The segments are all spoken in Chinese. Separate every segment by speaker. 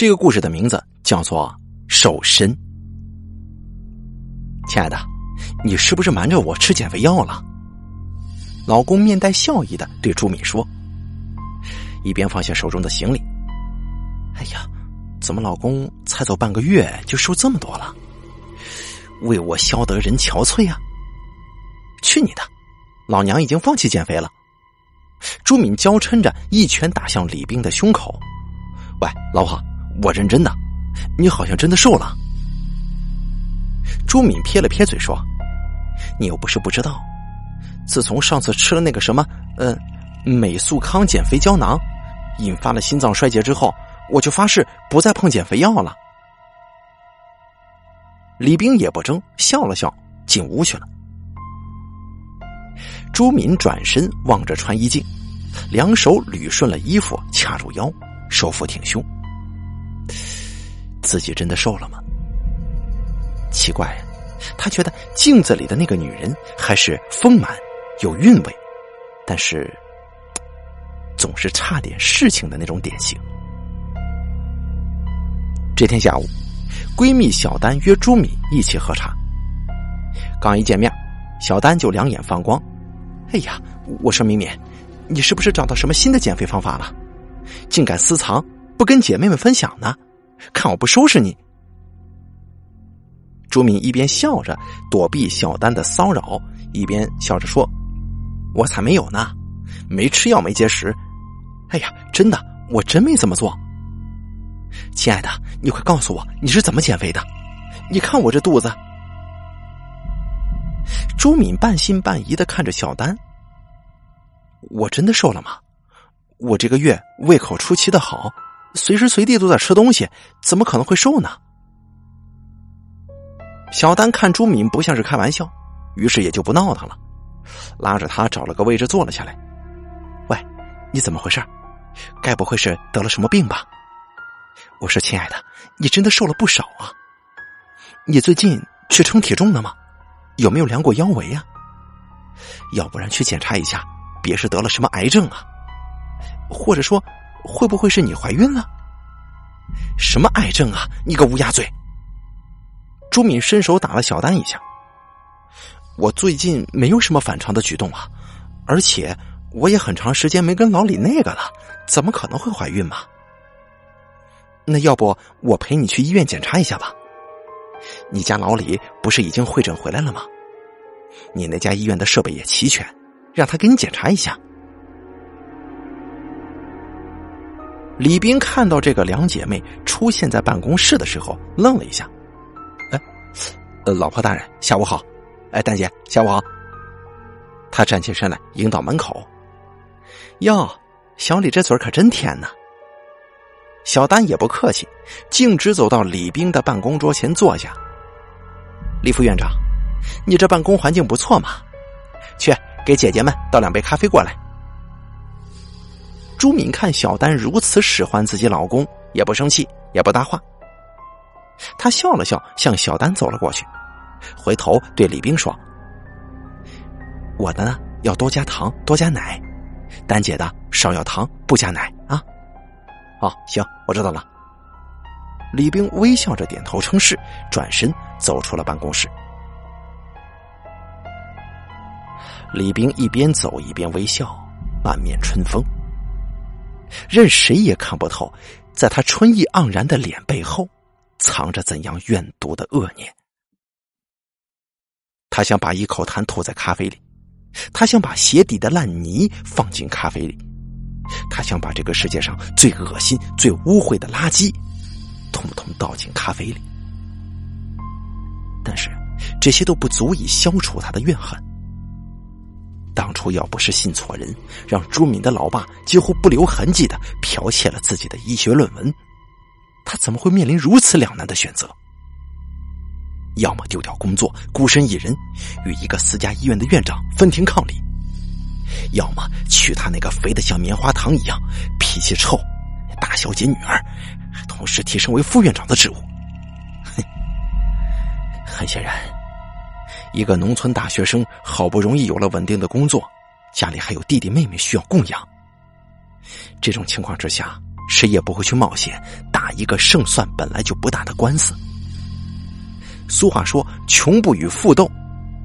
Speaker 1: 这个故事的名字叫做《瘦身》。亲爱的，你是不是瞒着我吃减肥药了？老公面带笑意的对朱敏说，一边放下手中的行李。哎呀，怎么老公才走半个月就瘦这么多了？为我消得人憔悴啊！去你的，老娘已经放弃减肥了。朱敏娇嗔着，一拳打向李冰的胸口。喂，老婆，我认真的，你好像真的瘦了。朱敏撇了撇嘴说：“你又不是不知道，自从上次吃了那个什么，嗯，美素康减肥胶囊，引发了心脏衰竭之后，我就发誓不再碰减肥药了。”李冰也不争，笑了笑，进屋去了。朱敏转身望着穿衣镜，两手捋顺了衣服，掐住腰，收腹挺胸。自己真的瘦了吗？奇怪，他觉得镜子里的那个女人还是丰满有韵味，但是总是差点事情的那种典型。这天下午，闺蜜小丹约朱敏一起喝茶。刚一见面，小丹就两眼放光。哎呀，我说敏敏，你是不是找到什么新的减肥方法了？竟敢私藏，不跟姐妹们分享呢？看我不收拾你！朱敏一边笑着躲避小丹的骚扰，一边笑着说：“我才没有呢，没吃药没节食。哎呀，真的，我真没这么做。亲爱的，你快告诉我你是怎么减肥的？你看我这肚子。”朱敏半信半疑的看着小丹：“我真的瘦了吗？我这个月胃口出奇的好，随时随地都在吃东西，怎么可能会瘦呢？”小丹看朱敏不像是开玩笑，于是也就不闹腾了，拉着他找了个位置坐了下来。“喂，你怎么回事？该不会是得了什么病吧？”我说：“亲爱的，你真的瘦了不少啊！你最近去称体重了吗？”有没有量过腰围啊？要不然去检查一下，别是得了什么癌症啊？或者说，会不会是你怀孕了？什么癌症啊？你个乌鸦嘴！朱敏伸手打了小丹一下。我最近没有什么反常的举动啊，而且我也很长时间没跟老李那个了，怎么可能会怀孕嘛？那要不我陪你去医院检查一下吧？你家老李不是已经会诊回来了吗？你那家医院的设备也齐全，让他给你检查一下。李斌看到这个两姐妹出现在办公室的时候，愣了一下。哎，呃，老婆大人，下午好。哎，丹姐，下午好。他站起身来，迎到门口。哟，小李这嘴可真甜呐。小丹也不客气，径直走到李冰的办公桌前坐下。李副院长，你这办公环境不错嘛？去给姐姐们倒两杯咖啡过来。朱敏看小丹如此使唤自己老公，也不生气，也不搭话。他笑了笑，向小丹走了过去，回头对李冰说：“我的呢，要多加糖，多加奶；丹姐的少要糖，不加奶啊。”哦，行，我知道了。李冰微笑着点头称是，转身走出了办公室。李冰一边走一边微笑，满面春风。任谁也看不透，在他春意盎然的脸背后，藏着怎样怨毒的恶念。他想把一口痰吐在咖啡里，他想把鞋底的烂泥放进咖啡里。他想把这个世界上最恶心、最污秽的垃圾，通通倒进咖啡里，但是这些都不足以消除他的怨恨。当初要不是信错人，让朱敏的老爸几乎不留痕迹的剽窃了自己的医学论文，他怎么会面临如此两难的选择？要么丢掉工作，孤身一人，与一个私家医院的院长分庭抗礼。要么娶她那个肥的像棉花糖一样、脾气臭、大小姐女儿，同时提升为副院长的职务。哼，很显然，一个农村大学生好不容易有了稳定的工作，家里还有弟弟妹妹需要供养。这种情况之下，谁也不会去冒险打一个胜算本来就不大的官司。俗话说：“穷不与富斗，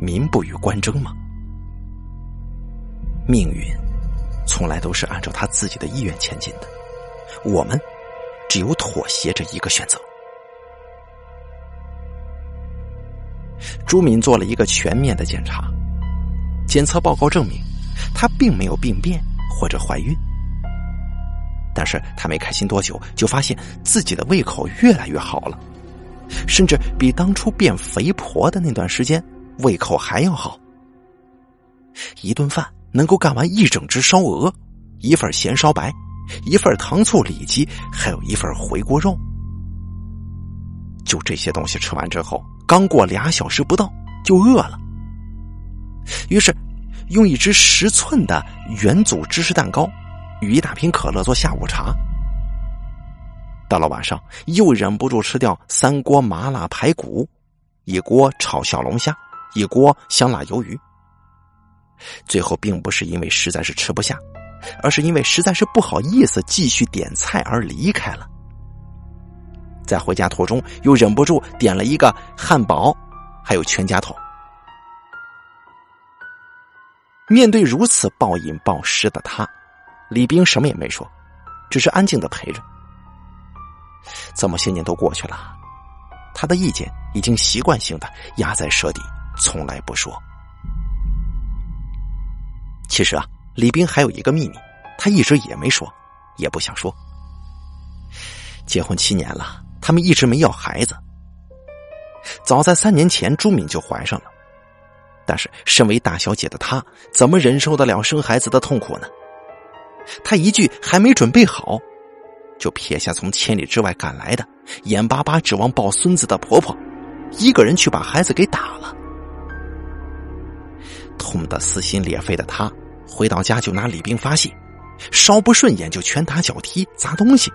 Speaker 1: 民不与官争”嘛。命运从来都是按照他自己的意愿前进的，我们只有妥协这一个选择。朱敏做了一个全面的检查，检测报告证明她并没有病变或者怀孕。但是她没开心多久，就发现自己的胃口越来越好了。甚至比当初变肥婆的那段时间胃口还要好。一顿饭能够干完一整只烧鹅，一份咸烧白，一份糖醋里脊，还有一份回锅肉。就这些东西吃完之后，刚过俩小时不到就饿了。于是，用一只十寸的元祖芝士蛋糕与一大瓶可乐做下午茶。到了晚上，又忍不住吃掉三锅麻辣排骨，一锅炒小龙虾，一锅香辣鱿鱼。最后，并不是因为实在是吃不下，而是因为实在是不好意思继续点菜而离开了。在回家途中，又忍不住点了一个汉堡，还有全家桶。面对如此暴饮暴食的他，李冰什么也没说，只是安静的陪着。这么些年都过去了，他的意见已经习惯性的压在舌底，从来不说。其实啊，李冰还有一个秘密，他一直也没说，也不想说。结婚七年了，他们一直没要孩子。早在三年前，朱敏就怀上了，但是身为大小姐的她，怎么忍受得了生孩子的痛苦呢？她一句还没准备好。就撇下从千里之外赶来的，眼巴巴指望抱孙子的婆婆，一个人去把孩子给打了。痛得撕心裂肺的她，回到家就拿李冰发泄，稍不顺眼就拳打脚踢砸东西，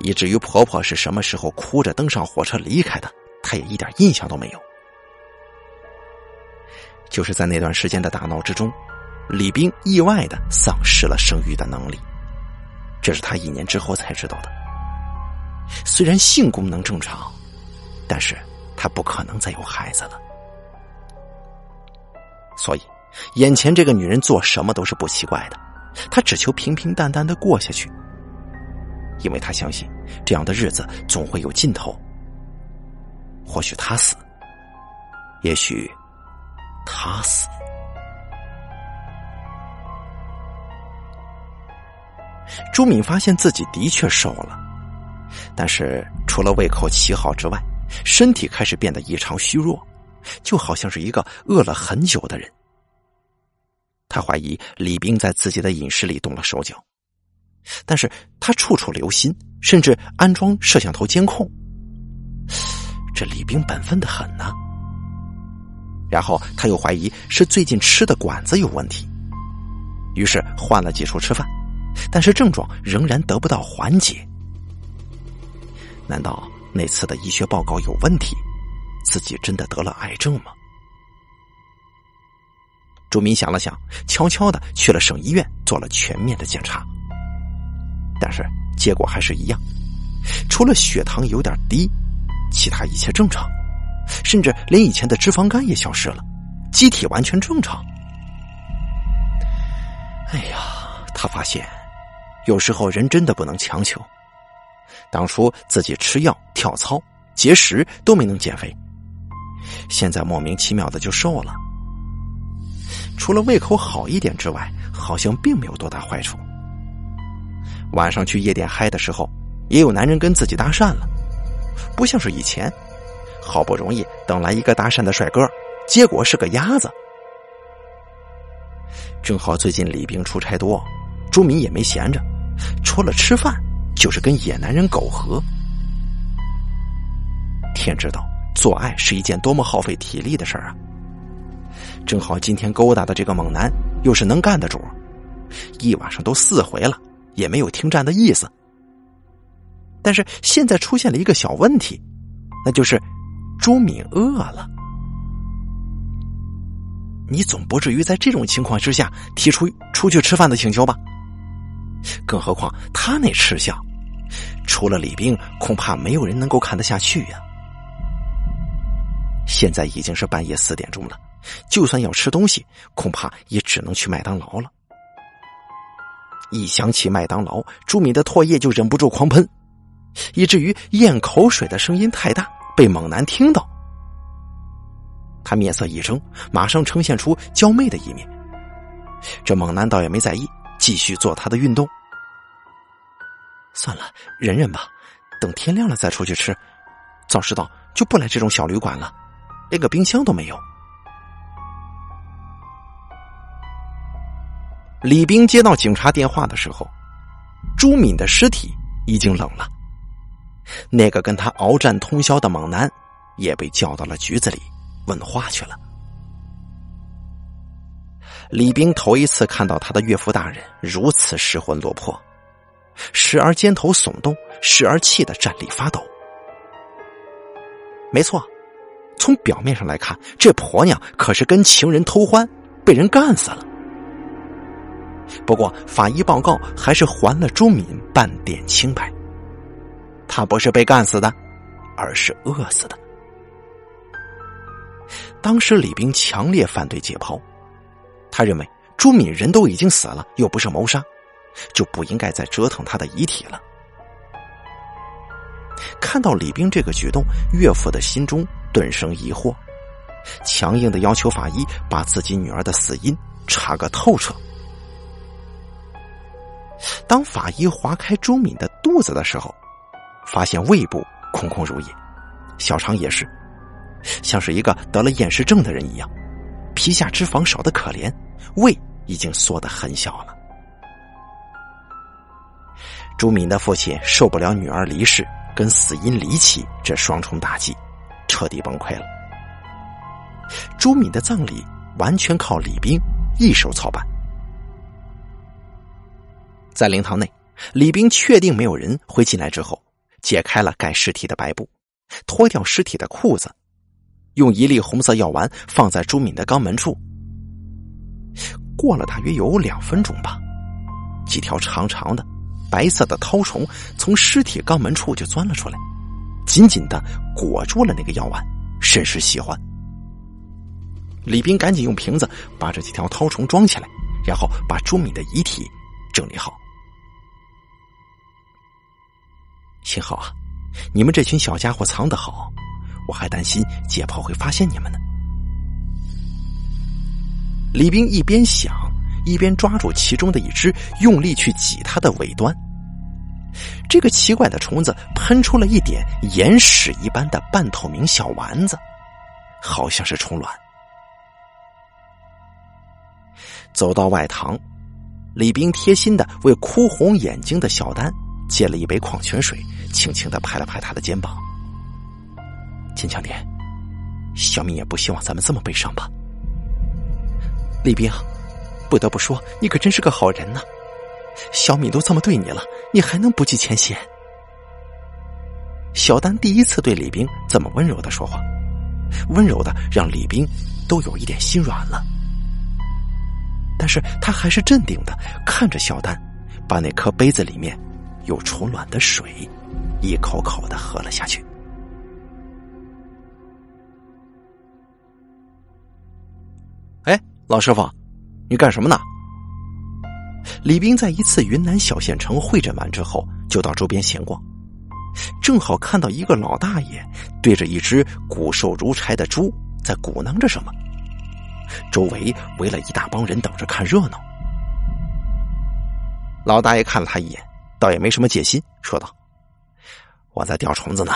Speaker 1: 以至于婆婆是什么时候哭着登上火车离开的，她也一点印象都没有。就是在那段时间的打闹之中，李冰意外的丧失了生育的能力。这是他一年之后才知道的。虽然性功能正常，但是他不可能再有孩子了。所以，眼前这个女人做什么都是不奇怪的。她只求平平淡淡的过下去，因为他相信这样的日子总会有尽头。或许他死，也许他死。朱敏发现自己的确瘦了，但是除了胃口奇好之外，身体开始变得异常虚弱，就好像是一个饿了很久的人。他怀疑李冰在自己的饮食里动了手脚，但是他处处留心，甚至安装摄像头监控。这李冰本分的很呢。然后他又怀疑是最近吃的馆子有问题，于是换了几处吃饭。但是症状仍然得不到缓解，难道那次的医学报告有问题？自己真的得了癌症吗？朱明想了想，悄悄的去了省医院做了全面的检查，但是结果还是一样，除了血糖有点低，其他一切正常，甚至连以前的脂肪肝也消失了，机体完全正常。哎呀，他发现。有时候人真的不能强求。当初自己吃药、跳操、节食都没能减肥，现在莫名其妙的就瘦了。除了胃口好一点之外，好像并没有多大坏处。晚上去夜店嗨的时候，也有男人跟自己搭讪了，不像是以前，好不容易等来一个搭讪的帅哥，结果是个鸭子。正好最近李冰出差多，朱敏也没闲着。除了吃饭，就是跟野男人苟合。天知道，做爱是一件多么耗费体力的事儿啊！正好今天勾搭的这个猛男又是能干的主，一晚上都四回了，也没有停战的意思。但是现在出现了一个小问题，那就是朱敏饿了。你总不至于在这种情况之下提出出去吃饭的请求吧？更何况他那吃相，除了李冰，恐怕没有人能够看得下去呀。现在已经是半夜四点钟了，就算要吃东西，恐怕也只能去麦当劳了。一想起麦当劳，朱敏的唾液就忍不住狂喷，以至于咽口水的声音太大，被猛男听到。他面色一怔，马上呈现出娇媚的一面。这猛男倒也没在意，继续做他的运动。算了，忍忍吧，等天亮了再出去吃。早知道就不来这种小旅馆了，连个冰箱都没有。李冰接到警察电话的时候，朱敏的尸体已经冷了。那个跟他鏖战通宵的猛男也被叫到了局子里问话去了。李冰头一次看到他的岳父大人如此失魂落魄，时而肩头耸动，时而气得站立发抖。没错，从表面上来看，这婆娘可是跟情人偷欢，被人干死了。不过，法医报告还是还了朱敏半点清白。他不是被干死的，而是饿死的。当时李冰强烈反对解剖，他认为朱敏人都已经死了，又不是谋杀，就不应该再折腾他的遗体了。看到李冰这个举动，岳父的心中顿生疑惑，强硬的要求法医把自己女儿的死因查个透彻。当法医划开朱敏的肚子的时候，发现胃部空空如也，小肠也是，像是一个得了厌食症的人一样，皮下脂肪少的可怜，胃已经缩得很小了。朱敏的父亲受不了女儿离世跟死因离奇这双重打击，彻底崩溃了。朱敏的葬礼完全靠李冰一手操办。在灵堂内，李冰确定没有人会进来之后，解开了盖尸体的白布，脱掉尸体的裤子，用一粒红色药丸放在朱敏的肛门处。过了大约有两分钟吧，几条长长的、白色的绦虫从尸体肛门处就钻了出来，紧紧的裹住了那个药丸，甚是喜欢。李斌赶紧用瓶子把这几条绦虫装起来，然后把朱敏的遗体整理好。幸好啊，你们这群小家伙藏得好，我还担心解剖会发现你们呢。李冰一边想，一边抓住其中的一只，用力去挤它的尾端。这个奇怪的虫子喷出了一点眼屎一般的半透明小丸子，好像是虫卵。走到外堂，李冰贴心的为哭红眼睛的小丹。接了一杯矿泉水，轻轻的拍了拍他的肩膀。坚强点，小敏也不希望咱们这么悲伤吧。李冰，不得不说，你可真是个好人呐。小敏都这么对你了，你还能不计前嫌？小丹第一次对李冰这么温柔的说话，温柔的让李冰都有一点心软了。但是他还是镇定的看着小丹，把那颗杯子里面。有虫卵的水，一口口的喝了下去。哎，老师傅，你干什么呢？李斌在一次云南小县城会诊完之后，就到周边闲逛，正好看到一个老大爷对着一只骨瘦如柴的猪在鼓囊着什么，周围围了一大帮人等着看热闹。老大爷看了他一眼。倒也没什么戒心，说道：“我在钓虫子呢。”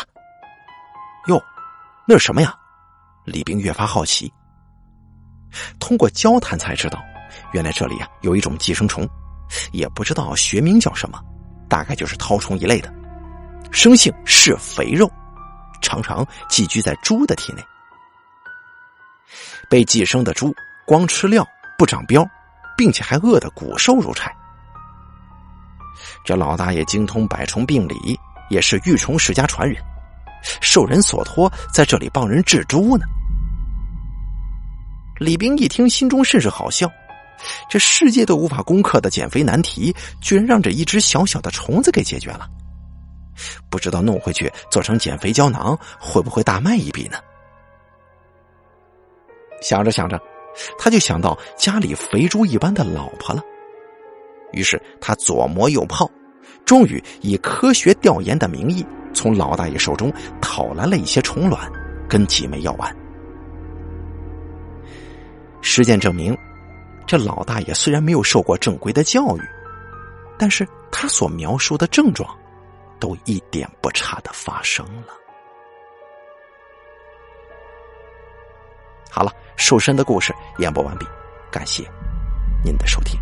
Speaker 1: 哟，那是什么呀？李冰越发好奇。通过交谈才知道，原来这里啊有一种寄生虫，也不知道学名叫什么，大概就是绦虫一类的，生性是肥肉，常常寄居在猪的体内。被寄生的猪光吃料不长膘，并且还饿得骨瘦如柴。这老大爷精通百虫病理，也是御虫世家传人，受人所托，在这里帮人治猪呢。李冰一听，心中甚是好笑，这世界都无法攻克的减肥难题，居然让这一只小小的虫子给解决了。不知道弄回去做成减肥胶囊会不会大卖一笔呢？想着想着，他就想到家里肥猪一般的老婆了。于是他左磨右泡，终于以科学调研的名义，从老大爷手中讨来了一些虫卵跟几枚药丸。实践证明，这老大爷虽然没有受过正规的教育，但是他所描述的症状，都一点不差的发生了。好了，瘦身的故事演播完毕，感谢您的收听。